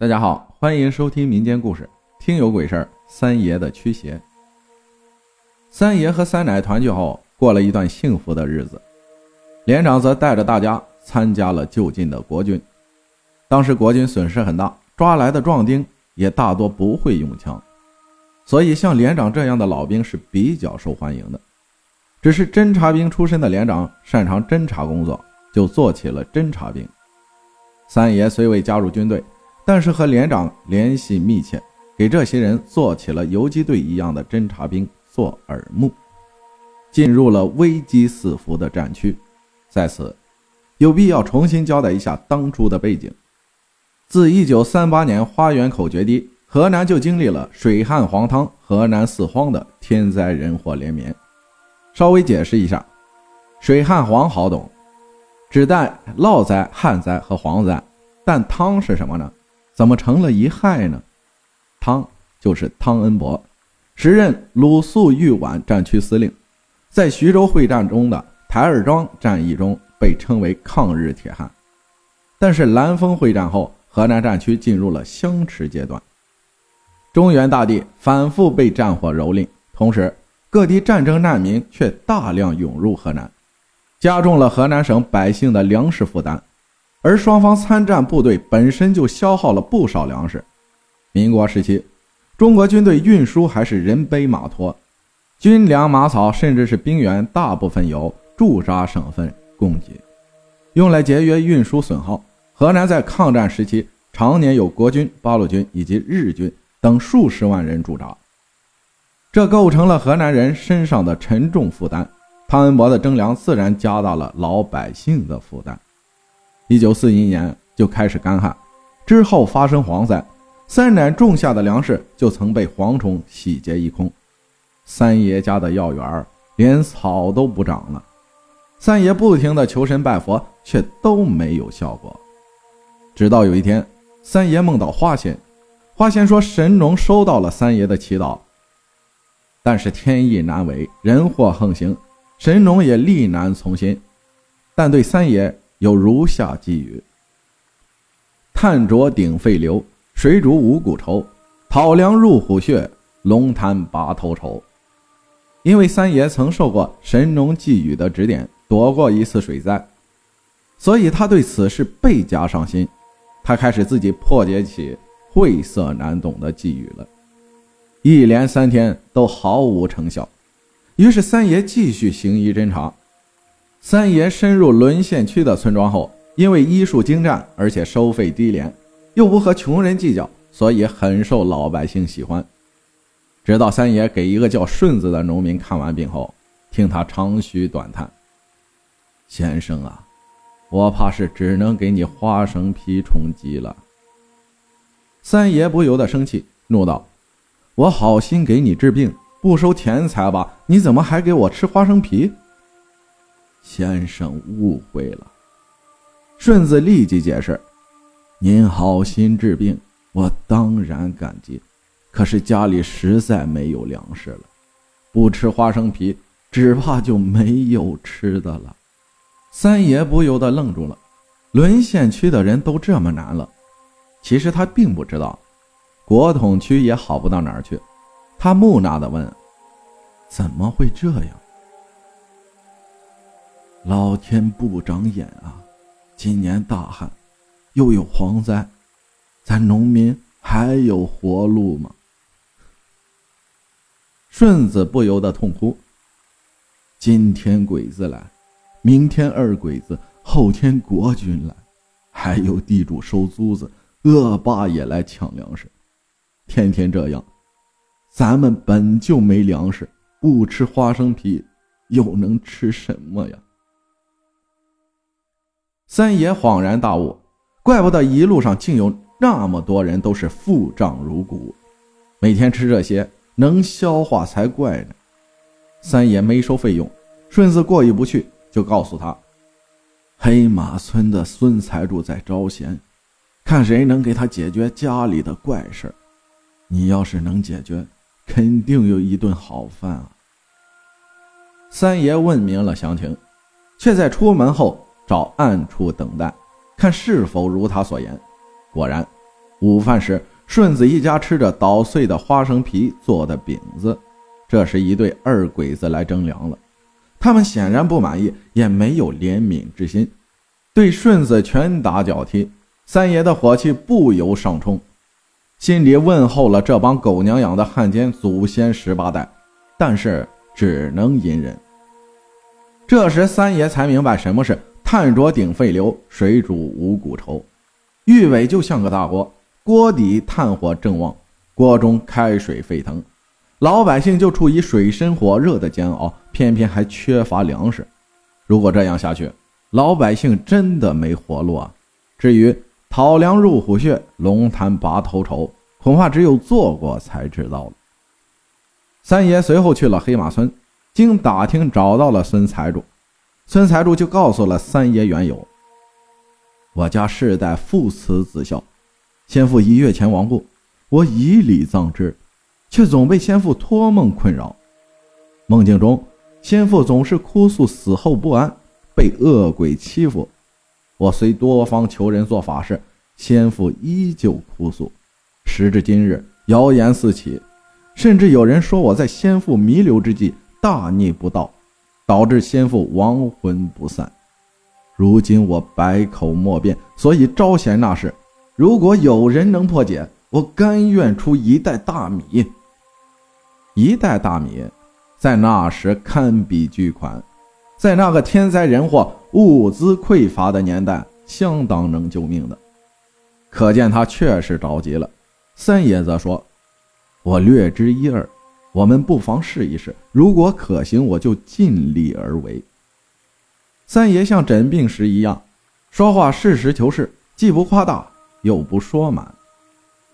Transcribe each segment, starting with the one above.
大家好，欢迎收听民间故事《听有鬼事儿》。三爷的驱邪。三爷和三奶团聚后，过了一段幸福的日子。连长则带着大家参加了就近的国军。当时国军损失很大，抓来的壮丁也大多不会用枪，所以像连长这样的老兵是比较受欢迎的。只是侦察兵出身的连长擅长侦察工作，就做起了侦察兵。三爷虽未加入军队。但是和连长联系密切，给这些人做起了游击队一样的侦察兵做耳目，进入了危机四伏的战区。在此，有必要重新交代一下当初的背景。自1938年花园口决堤，河南就经历了水旱黄汤、河南四荒的天灾人祸连绵。稍微解释一下，水旱黄好懂，指代涝灾、旱灾和蝗灾，但汤是什么呢？怎么成了一害呢？汤就是汤恩伯，时任鲁肃豫皖战区司令，在徐州会战中的台儿庄战役中被称为抗日铁汉。但是兰峰会战后，河南战区进入了相持阶段，中原大地反复被战火蹂躏，同时各地战争难民却大量涌入河南，加重了河南省百姓的粮食负担。而双方参战部队本身就消耗了不少粮食。民国时期，中国军队运输还是人背马驮，军粮、马草，甚至是兵员，大部分由驻扎省份供给，用来节约运输损耗。河南在抗战时期常年有国军、八路军以及日军等数十万人驻扎，这构成了河南人身上的沉重负担。汤恩伯的征粮自然加大了老百姓的负担。一九四一年就开始干旱，之后发生蝗灾，三奶种下的粮食就曾被蝗虫洗劫一空。三爷家的药园连草都不长了，三爷不停的求神拜佛，却都没有效果。直到有一天，三爷梦到花仙，花仙说神农收到了三爷的祈祷，但是天意难违，人祸横行，神农也力难从心，但对三爷。有如下寄语：炭灼顶沸流，水煮五谷稠，讨粮入虎穴，龙潭拔头筹。因为三爷曾受过神农寄语的指点，躲过一次水灾，所以他对此事倍加上心。他开始自己破解起晦涩难懂的寄语了，一连三天都毫无成效。于是三爷继续行医侦查。三爷深入沦陷区的村庄后，因为医术精湛，而且收费低廉，又不和穷人计较，所以很受老百姓喜欢。直到三爷给一个叫顺子的农民看完病后，听他长吁短叹：“先生啊，我怕是只能给你花生皮充饥了。”三爷不由得生气，怒道：“我好心给你治病，不收钱财吧？你怎么还给我吃花生皮？”先生误会了，顺子立即解释：“您好心治病，我当然感激。可是家里实在没有粮食了，不吃花生皮，只怕就没有吃的了。”三爷不由得愣住了。沦陷区的人都这么难了，其实他并不知道，国统区也好不到哪儿去。他木讷地问：“怎么会这样？”老天不长眼啊！今年大旱，又有蝗灾，咱农民还有活路吗？顺子不由得痛哭。今天鬼子来，明天二鬼子，后天国军来，还有地主收租子、恶霸也来抢粮食，天天这样，咱们本就没粮食，不吃花生皮，又能吃什么呀？三爷恍然大悟，怪不得一路上竟有那么多人都是腹胀如鼓，每天吃这些能消化才怪呢。三爷没收费用，顺子过意不去，就告诉他：黑马村的孙财主在招贤，看谁能给他解决家里的怪事你要是能解决，肯定有一顿好饭啊。三爷问明了详情，却在出门后。找暗处等待，看是否如他所言。果然，午饭时，顺子一家吃着捣碎的花生皮做的饼子。这时，一对二鬼子来征粮了。他们显然不满意，也没有怜悯之心，对顺子拳打脚踢。三爷的火气不由上冲，心里问候了这帮狗娘养的汉奸祖先十八代，但是只能隐忍。这时，三爷才明白什么是“炭灼顶沸流，水煮五谷稠”。玉尾就像个大锅，锅底炭火正旺，锅中开水沸腾，老百姓就处于水深火热的煎熬，偏偏还缺乏粮食。如果这样下去，老百姓真的没活路啊！至于讨粮入虎穴，龙潭拔头筹，恐怕只有做过才知道了。三爷随后去了黑马村，经打听找到了孙财主，孙财主就告诉了三爷缘由。我家世代父慈子孝，先父一月前亡故，我以礼葬之，却总被先父托梦困扰。梦境中，先父总是哭诉死后不安，被恶鬼欺负。我虽多方求人做法事，先父依旧哭诉。时至今日，谣言四起，甚至有人说我在先父弥留之际大逆不道，导致先父亡魂不散。如今我百口莫辩，所以招贤纳士。如果有人能破解，我甘愿出一袋大米。一袋大米，在那时堪比巨款，在那个天灾人祸、物资匮乏的年代，相当能救命的。可见他确实着急了。三爷则说：“我略知一二，我们不妨试一试。如果可行，我就尽力而为。”三爷像诊病时一样，说话实事求是，既不夸大，又不说满。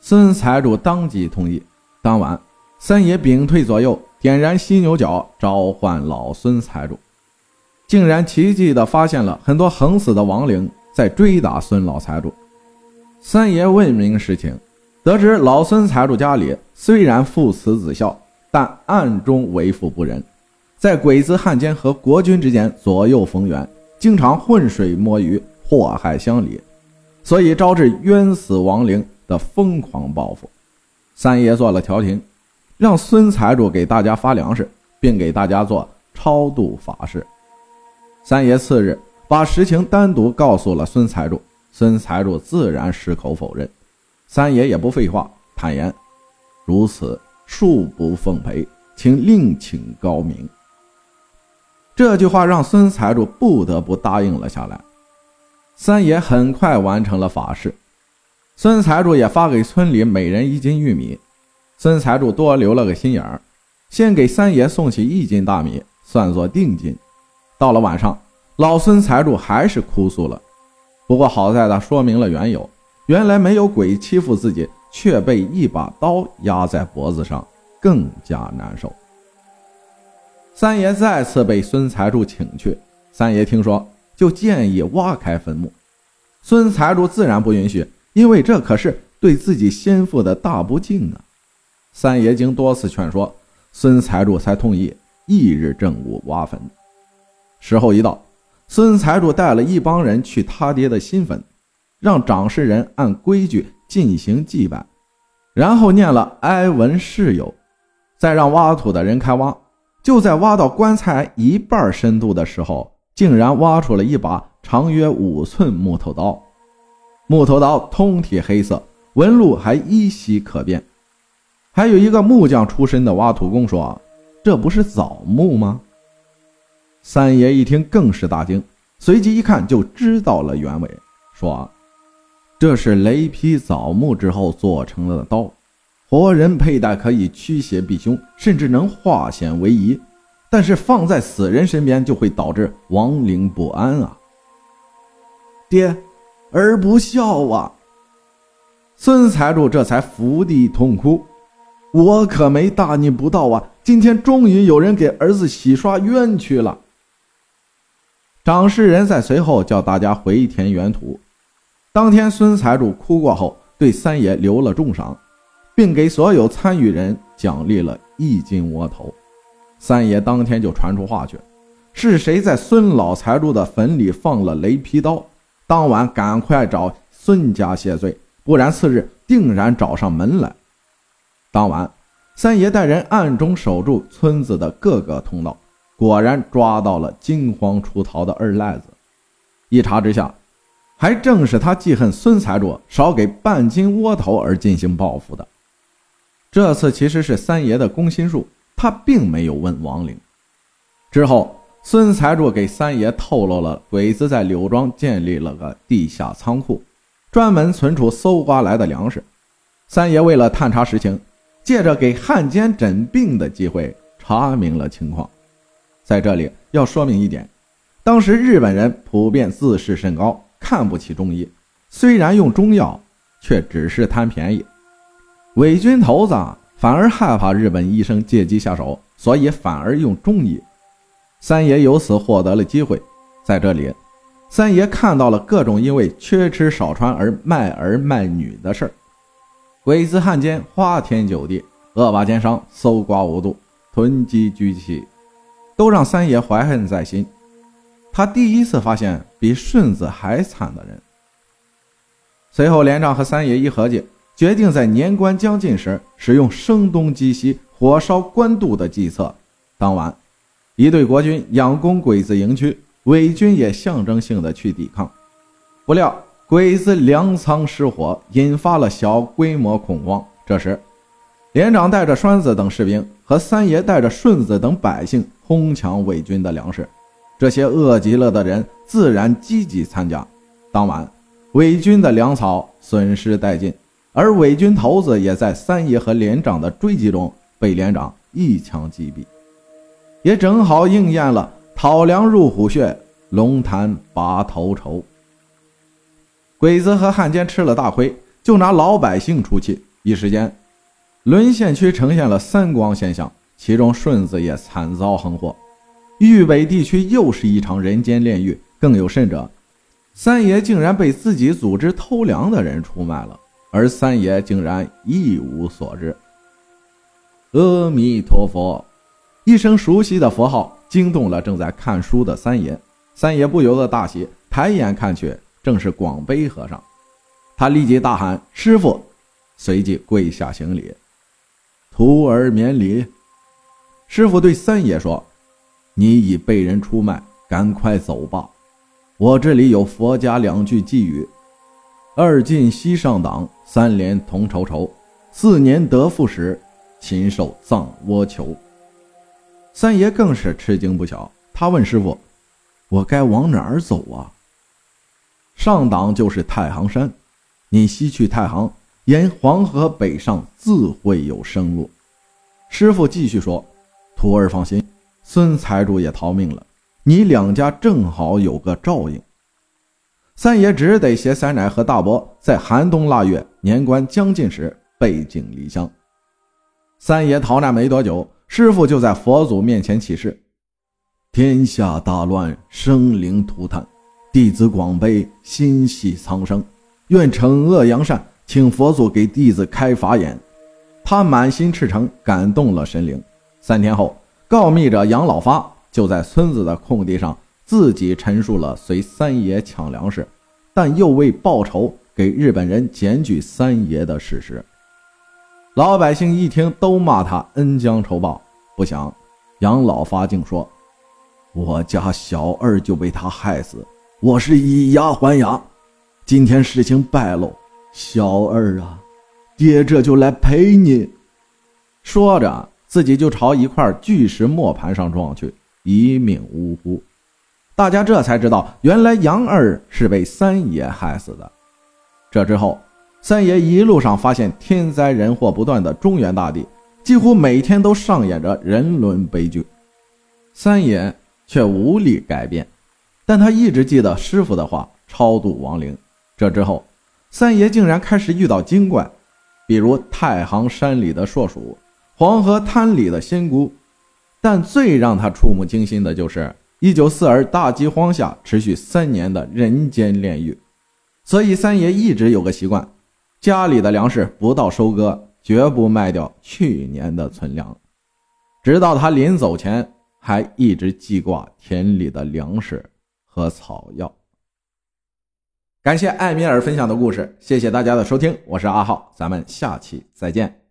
孙财主当即同意。当晚，三爷屏退左右，点燃犀牛角，召唤老孙财主，竟然奇迹地发现了很多横死的亡灵在追打孙老财主。三爷问明实情，得知老孙财主家里虽然父慈子孝，但暗中为富不仁。在鬼子、汉奸和国军之间左右逢源，经常浑水摸鱼，祸害乡里，所以招致冤死亡灵的疯狂报复。三爷做了调停，让孙财主给大家发粮食，并给大家做超度法事。三爷次日把实情单独告诉了孙财主，孙财主自然矢口否认。三爷也不废话，坦言：如此恕不奉陪，请另请高明。这句话让孙财主不得不答应了下来。三爷很快完成了法事，孙财主也发给村里每人一斤玉米。孙财主多留了个心眼儿，先给三爷送去一斤大米，算作定金。到了晚上，老孙财主还是哭诉了。不过好在他说明了缘由，原来没有鬼欺负自己，却被一把刀压在脖子上，更加难受。三爷再次被孙财主请去，三爷听说就建议挖开坟墓，孙财主自然不允许，因为这可是对自己先父的大不敬啊！三爷经多次劝说，孙财主才同意翌日正午挖坟。时候一到，孙财主带了一帮人去他爹的新坟，让掌事人按规矩进行祭拜，然后念了哀文誓友，再让挖土的人开挖。就在挖到棺材一半深度的时候，竟然挖出了一把长约五寸木头刀。木头刀通体黑色，纹路还依稀可辨。还有一个木匠出身的挖土工说：“这不是枣木吗？”三爷一听更是大惊，随即一看就知道了原委，说：“这是雷劈枣木之后做成了的刀。”活人佩戴可以驱邪避凶，甚至能化险为夷，但是放在死人身边就会导致亡灵不安啊！爹，儿不孝啊！孙财主这才伏地痛哭：“我可没大逆不道啊！今天终于有人给儿子洗刷冤屈了。”掌事人在随后叫大家回填原土。当天，孙财主哭过后，对三爷留了重赏。并给所有参与人奖励了一斤窝头。三爷当天就传出话去，是谁在孙老财主的坟里放了雷劈刀？当晚赶快找孙家谢罪，不然次日定然找上门来。当晚，三爷带人暗中守住村子的各个通道，果然抓到了惊慌出逃的二赖子。一查之下，还正是他记恨孙财主少给半斤窝头而进行报复的。这次其实是三爷的攻心术，他并没有问王陵。之后，孙财主给三爷透露了鬼子在柳庄建立了个地下仓库，专门存储搜刮来的粮食。三爷为了探查实情，借着给汉奸诊病的机会，查明了情况。在这里要说明一点。当时日本人普遍自视甚高，看不起中医。虽然用中药，却只是贪便宜。伪军头子反而害怕日本医生借机下手，所以反而用中医。三爷由此获得了机会。在这里，三爷看到了各种因为缺吃少穿而卖儿卖女的事儿。鬼子汉奸花天酒地，恶霸奸商搜刮无度，囤积居奇，都让三爷怀恨在心。他第一次发现比顺子还惨的人。随后，连长和三爷一合计，决定在年关将近时使用声东击西、火烧官渡的计策。当晚，一队国军仰攻鬼子营区，伪军也象征性的去抵抗。不料，鬼子粮仓失火，引发了小规模恐慌。这时，连长带着栓子等士兵和三爷带着顺子等百姓哄抢伪军的粮食。这些饿极了的人自然积极参加。当晚，伪军的粮草损失殆尽，而伪军头子也在三爷和连长的追击中被连长一枪击毙，也正好应验了“讨粮入虎穴，龙潭拔头筹”。鬼子和汉奸吃了大亏，就拿老百姓出气，一时间，沦陷区呈现了三光现象，其中顺子也惨遭横祸。豫北地区又是一场人间炼狱，更有甚者，三爷竟然被自己组织偷粮的人出卖了，而三爷竟然一无所知。阿弥陀佛，一声熟悉的佛号惊动了正在看书的三爷，三爷不由得大喜，抬眼看去，正是广悲和尚。他立即大喊：“师傅！”随即跪下行礼：“徒儿免礼。”师傅对三爷说。你已被人出卖，赶快走吧！我这里有佛家两句寄语：“二进西上党，三连同仇仇，四年得复时，禽兽葬窝囚。”三爷更是吃惊不小，他问师傅：“我该往哪儿走啊？”上党就是太行山，你西去太行，沿黄河北上，自会有生路。师傅继续说：“徒儿放心。”孙财主也逃命了，你两家正好有个照应。三爷只得携三奶和大伯在寒冬腊月年关将近时背井离乡。三爷逃难没多久，师傅就在佛祖面前起誓：天下大乱，生灵涂炭，弟子广悲，心系苍生，愿惩恶扬善，请佛祖给弟子开法眼。他满心赤诚，感动了神灵。三天后。告密者杨老发就在村子的空地上自己陈述了随三爷抢粮食，但又为报仇给日本人检举三爷的事实。老百姓一听都骂他恩将仇报，不想杨老发竟说：“我家小二就被他害死，我是以牙还牙。今天事情败露，小二啊，爹这就来陪你。”说着。自己就朝一块巨石磨盘上撞去，一命呜呼。大家这才知道，原来杨二是被三爷害死的。这之后，三爷一路上发现天灾人祸不断的中原大地，几乎每天都上演着人伦悲剧。三爷却无力改变，但他一直记得师傅的话，超度亡灵。这之后，三爷竟然开始遇到精怪，比如太行山里的硕鼠。黄河滩里的仙姑，但最让他触目惊心的就是一九四二大饥荒下持续三年的人间炼狱。所以三爷一直有个习惯，家里的粮食不到收割绝不卖掉去年的存粮，直到他临走前还一直记挂田里的粮食和草药。感谢艾米尔分享的故事，谢谢大家的收听，我是阿浩，咱们下期再见。